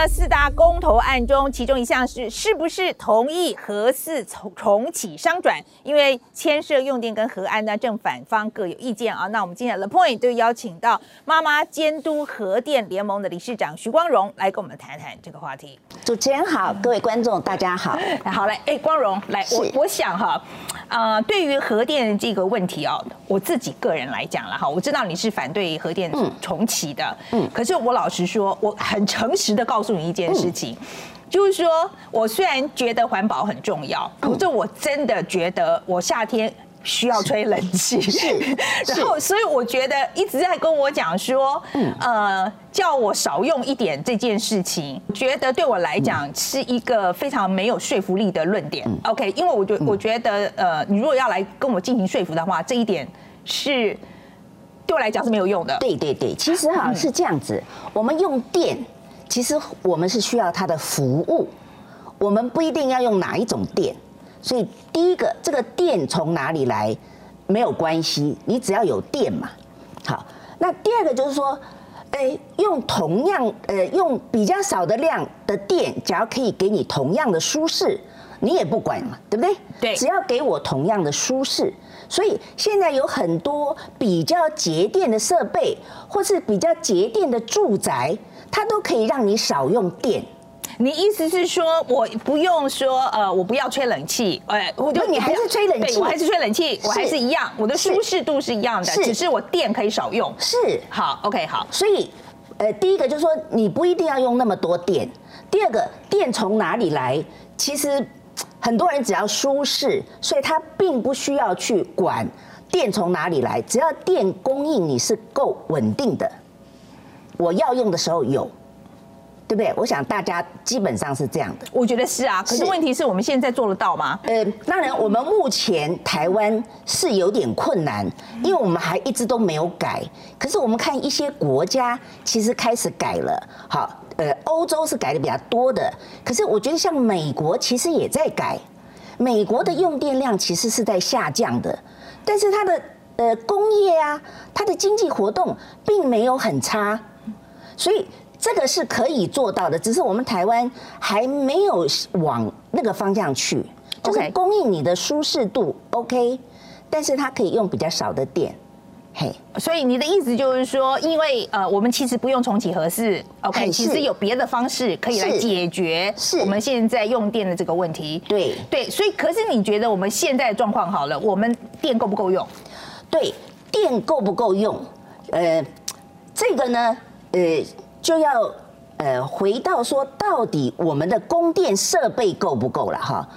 呢，四大公投案中，其中一项是是不是同意核四重重启商转？因为牵涉用电跟核安呢，正反方各有意见啊。那我们今天的 Point 就邀请到妈妈监督核电联盟的理事长徐光荣来跟我们谈谈这个话题。主持人好，各位观众大家好。好来，哎，光荣来，我我想哈，呃，对于核电这个问题哦，我自己个人来讲了哈，我知道你是反对核电重启的，嗯，可是我老实说，我很诚实的。告诉你一件事情，就是说我虽然觉得环保很重要，可是我真的觉得我夏天需要吹冷气，然后所以我觉得一直在跟我讲说，呃，叫我少用一点这件事情，觉得对我来讲是一个非常没有说服力的论点。OK，因为我觉我觉得，呃，你如果要来跟我进行说服的话，这一点是对我来讲是没有用的。对对对，其实哈是这样子，我们用电。其实我们是需要它的服务，我们不一定要用哪一种电，所以第一个，这个电从哪里来没有关系，你只要有电嘛。好，那第二个就是说，诶，用同样呃用比较少的量的电，假如可以给你同样的舒适，你也不管嘛，对不对？对，只要给我同样的舒适，所以现在有很多比较节电的设备，或是比较节电的住宅。它都可以让你少用电。你意思是说，我不用说，呃，我不要吹冷气，哎，我就你还是吹冷气，我还是吹冷气，我还是一样，我的舒适度是一样的，只是我电可以少用。是，好，OK，好。所以，呃，第一个就是说，你不一定要用那么多电。第二个，电从哪里来？其实很多人只要舒适，所以他并不需要去管电从哪里来，只要电供应你是够稳定的。我要用的时候有，对不对？我想大家基本上是这样的。我觉得是啊，可是问题是我们现在做得到吗？呃，当然，我们目前台湾是有点困难，因为我们还一直都没有改。可是我们看一些国家其实开始改了，好，呃，欧洲是改的比较多的。可是我觉得像美国其实也在改，美国的用电量其实是在下降的，但是它的呃工业啊，它的经济活动并没有很差。所以这个是可以做到的，只是我们台湾还没有往那个方向去，就是供应你的舒适度 OK，但是它可以用比较少的电，嘿。所以你的意思就是说，因为呃，我们其实不用重启合适，OK，其实有别的方式可以来解决我们现在用电的这个问题。对对，所以可是你觉得我们现在状况好了，我们电够不够用？对，电够不够用？呃，这个呢？呃，就要呃回到说，到底我们的供电设备够不够了哈？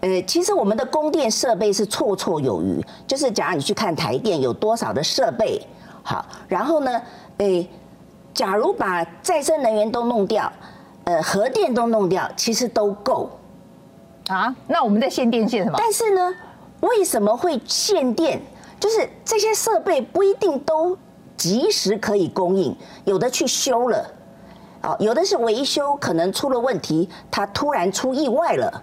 呃，其实我们的供电设备是绰绰有余。就是假如你去看台电有多少的设备，好，然后呢，诶，假如把再生能源都弄掉，呃，核电都弄掉，其实都够啊。那我们在限电限什么？但是呢，为什么会限电？就是这些设备不一定都。及时可以供应，有的去修了，哦，有的是维修，可能出了问题，它突然出意外了，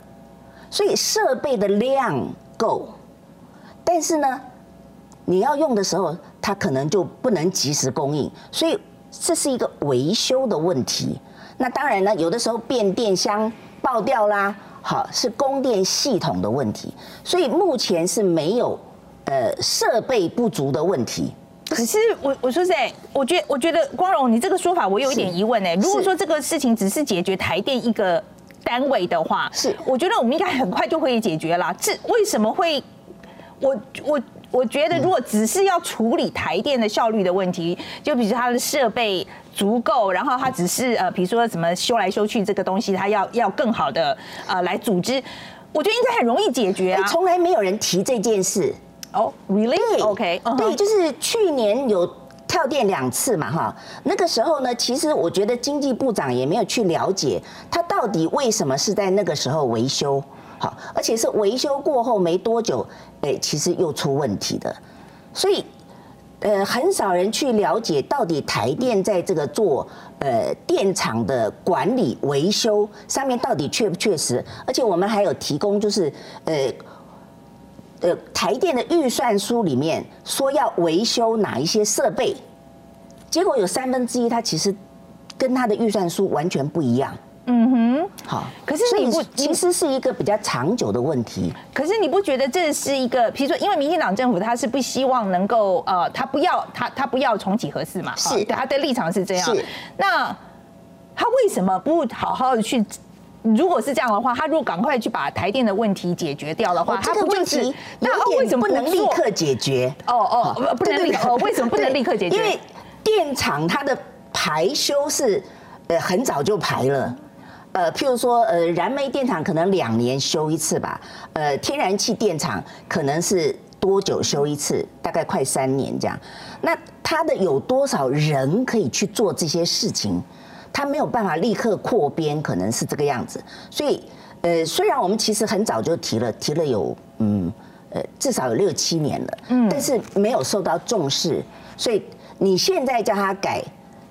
所以设备的量够，但是呢，你要用的时候，它可能就不能及时供应，所以这是一个维修的问题。那当然呢，有的时候变电箱爆掉啦，好，是供电系统的问题，所以目前是没有呃设备不足的问题。可是我我说实在，我觉我觉得光荣，你这个说法我有一点疑问哎。如果说这个事情只是解决台电一个单位的话，是我觉得我们应该很快就可以解决了。这为什么会？我我我觉得如果只是要处理台电的效率的问题，就比如它的设备足够，然后它只是呃，比如说什么修来修去这个东西，它要要更好的呃来组织，我觉得应该很容易解决啊。从来没有人提这件事。哦，really？OK，对，就是去年有跳电两次嘛，哈，那个时候呢，其实我觉得经济部长也没有去了解他到底为什么是在那个时候维修，好，而且是维修过后没多久，哎，其实又出问题的，所以，呃，很少人去了解到底台电在这个做呃电厂的管理维修上面到底确不确实，而且我们还有提供就是呃。呃，台电的预算书里面说要维修哪一些设备，结果有三分之一，它其实跟它的预算书完全不一样。嗯哼，好。可是你不，其实是一个比较长久的问题。可是你不觉得这是一个，比如说，因为民进党政府他是不希望能够呃，他不要他他不要重启核四嘛？是，他的立场是这样。是。那他为什么不好好的去？如果是这样的话，他如果赶快去把台电的问题解决掉的话，这个问题那为什么不能立刻解决？哦哦，不能立刻？为什么不能立刻解决？因为电厂它的排休是呃很早就排了。呃，譬如说，呃，燃煤电厂可能两年修一次吧，呃，天然气电厂可能是多久修一次？大概快三年这样。那它的有多少人可以去做这些事情？它没有办法立刻扩编，可能是这个样子。所以，呃，虽然我们其实很早就提了，提了有嗯，呃，至少有六七年了，嗯，但是没有受到重视。所以你现在叫他改，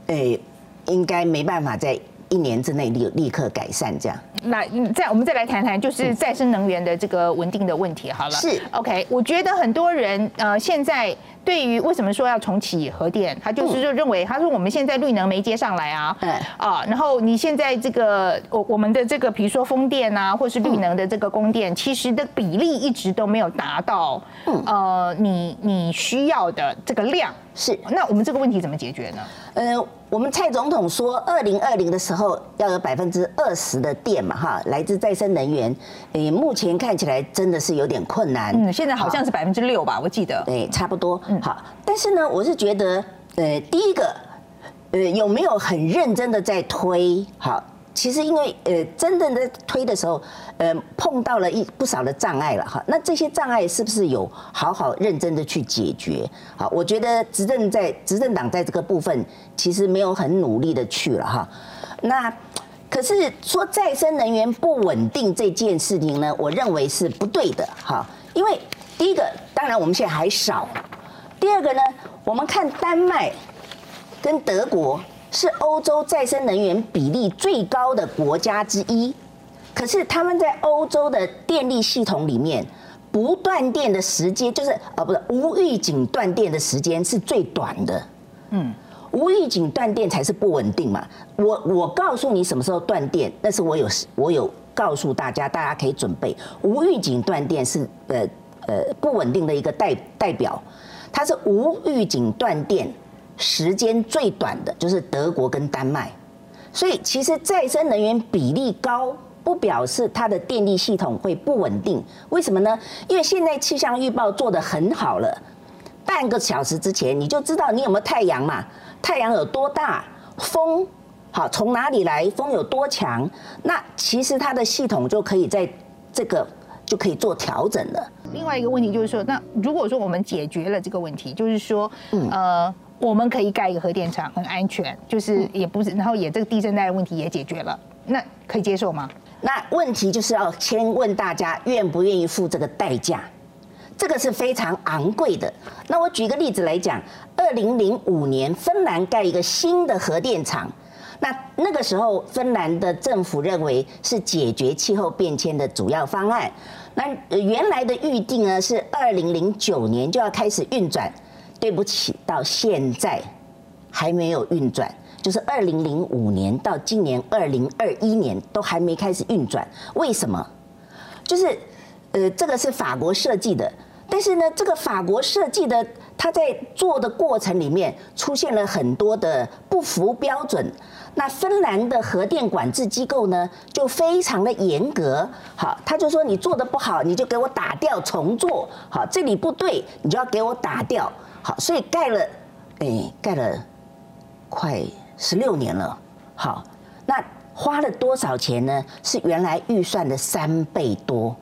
呃，应该没办法在。一年之内立立刻改善这样，那再我们再来谈谈就是再生能源的这个稳定的问题好了。是 OK，我觉得很多人呃现在对于为什么说要重启核电，他就是就认为他说我们现在绿能没接上来啊，啊，然后你现在这个我我们的这个比如说风电啊，或是绿能的这个供电，其实的比例一直都没有达到嗯呃你你需要的这个量。是，那我们这个问题怎么解决呢？呃，我们蔡总统说，二零二零的时候要有百分之二十的电嘛，哈，来自再生能源。诶，目前看起来真的是有点困难。嗯，现在好像是百分之六吧，我记得。对，差不多。嗯，好。但是呢，我是觉得，呃，第一个，呃，有没有很认真的在推？好。其实因为呃，真正的推的时候，呃，碰到了一不少的障碍了哈。那这些障碍是不是有好好认真的去解决？好，我觉得执政在执政党在这个部分其实没有很努力的去了哈。那可是说再生能源不稳定这件事情呢，我认为是不对的哈。因为第一个，当然我们现在还少；第二个呢，我们看丹麦跟德国。是欧洲再生能源比例最高的国家之一，可是他们在欧洲的电力系统里面，不断电的时间就是呃不是无预警断电的时间是最短的。嗯，无预警断电才是不稳定嘛。我我告诉你什么时候断电，那是我有我有告诉大家，大家可以准备。无预警断电是呃呃不稳定的一个代代表，它是无预警断电。时间最短的就是德国跟丹麦，所以其实再生能源比例高，不表示它的电力系统会不稳定。为什么呢？因为现在气象预报做得很好了，半个小时之前你就知道你有没有太阳嘛，太阳有多大，风好从哪里来，风有多强，那其实它的系统就可以在这个就可以做调整了。另外一个问题就是说，那如果说我们解决了这个问题，就是说，呃。我们可以盖一个核电厂，很安全，就是也不是，然后也这个地震带的问题也解决了，那可以接受吗？那问题就是要先问大家愿不愿意付这个代价，这个是非常昂贵的。那我举个例子来讲，二零零五年芬兰盖一个新的核电厂，那那个时候芬兰的政府认为是解决气候变迁的主要方案，那原来的预定呢是二零零九年就要开始运转。对不起，到现在还没有运转，就是二零零五年到今年二零二一年都还没开始运转。为什么？就是呃，这个是法国设计的，但是呢，这个法国设计的，它在做的过程里面出现了很多的不符标准。那芬兰的核电管制机构呢，就非常的严格。好，他就说你做的不好，你就给我打掉重做。好，这里不对，你就要给我打掉。好，所以盖了，哎，盖了快十六年了。好，那花了多少钱呢？是原来预算的三倍多。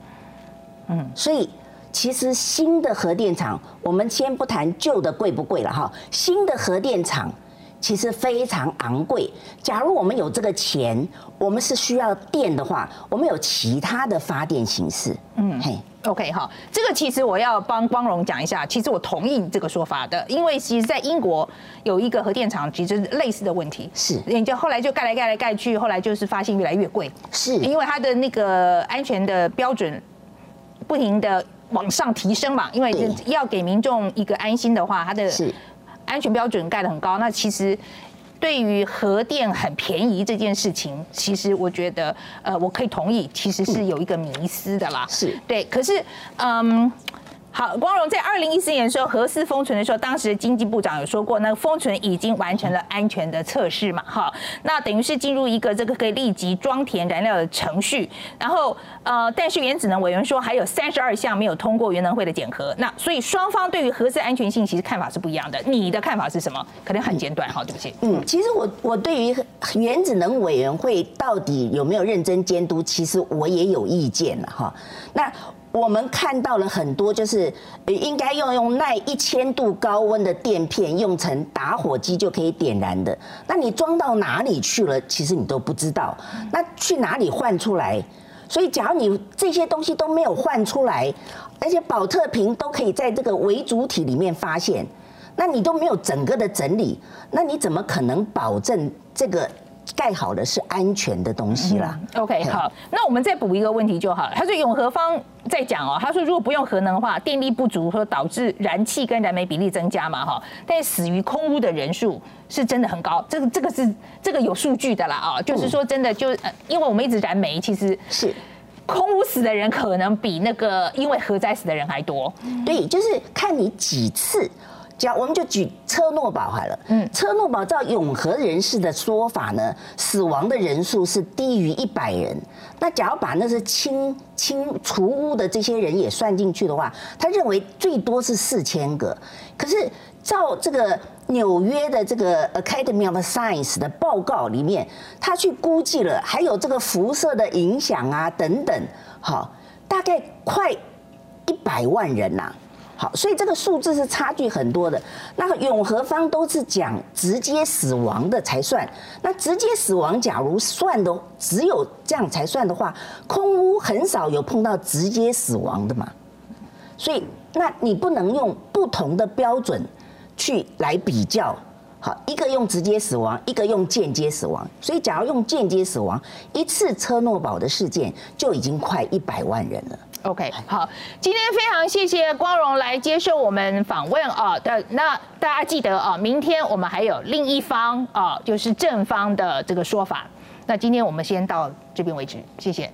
嗯，所以其实新的核电厂，我们先不谈旧的贵不贵了哈。新的核电厂其实非常昂贵。假如我们有这个钱，我们是需要电的话，我们有其他的发电形式。嗯，嘿。OK 哈，这个其实我要帮光荣讲一下，其实我同意这个说法的，因为其实，在英国有一个核电厂，其实类似的问题。是，人家后来就盖来盖来盖去，后来就是发现越来越贵，是。因为它的那个安全的标准不停的往上提升嘛，因为要给民众一个安心的话，它的安全标准盖得很高，那其实对于核电很便宜这件事情，其实我觉得，呃，我可以同意，其实是有一个迷思的啦。是对，可是，嗯。好，光荣在二零一四年的时候核四封存的时候，当时的经济部长有说过，那个封存已经完成了安全的测试嘛，哈，那等于是进入一个这个可以立即装填燃料的程序。然后呃，但是原子能委员说还有三十二项没有通过原能会的检核，那所以双方对于核四安全性其实看法是不一样的。你的看法是什么？可能很简短，哈，对不起。嗯，其实我我对于原子能委员会到底有没有认真监督，其实我也有意见了哈。那我们看到了很多，就是应该要用耐一千度高温的垫片，用成打火机就可以点燃的。那你装到哪里去了？其实你都不知道。那去哪里换出来？所以，假如你这些东西都没有换出来，而且保特瓶都可以在这个为主体里面发现，那你都没有整个的整理，那你怎么可能保证这个？盖好的是安全的东西啦。OK，好，那我们再补一个问题就好了。他说永和方在讲哦，他说如果不用核能的话，电力不足会导致燃气跟燃煤比例增加嘛哈。但死于空屋的人数是真的很高，这个这个是这个有数据的啦啊，就是说真的就因为我们一直燃煤，其实是空屋死的人可能比那个因为核灾死的人还多。对，就是看你几次。假我们就举车诺宝好了，嗯，车诺宝照永和人士的说法呢，死亡的人数是低于一百人。那假如把那是清清除污的这些人也算进去的话，他认为最多是四千个。可是照这个纽约的这个 Academy of Science 的报告里面，他去估计了，还有这个辐射的影响啊等等，好，大概快一百万人呐。好，所以这个数字是差距很多的。那永和方都是讲直接死亡的才算。那直接死亡，假如算的只有这样才算的话，空屋很少有碰到直接死亡的嘛。所以，那你不能用不同的标准去来比较。好，一个用直接死亡，一个用间接死亡。所以，假如用间接死亡，一次车诺堡的事件就已经快一百万人了。OK，好，今天非常谢谢光荣来接受我们访问啊。的那大家记得啊，明天我们还有另一方啊，就是正方的这个说法。那今天我们先到这边为止，谢谢。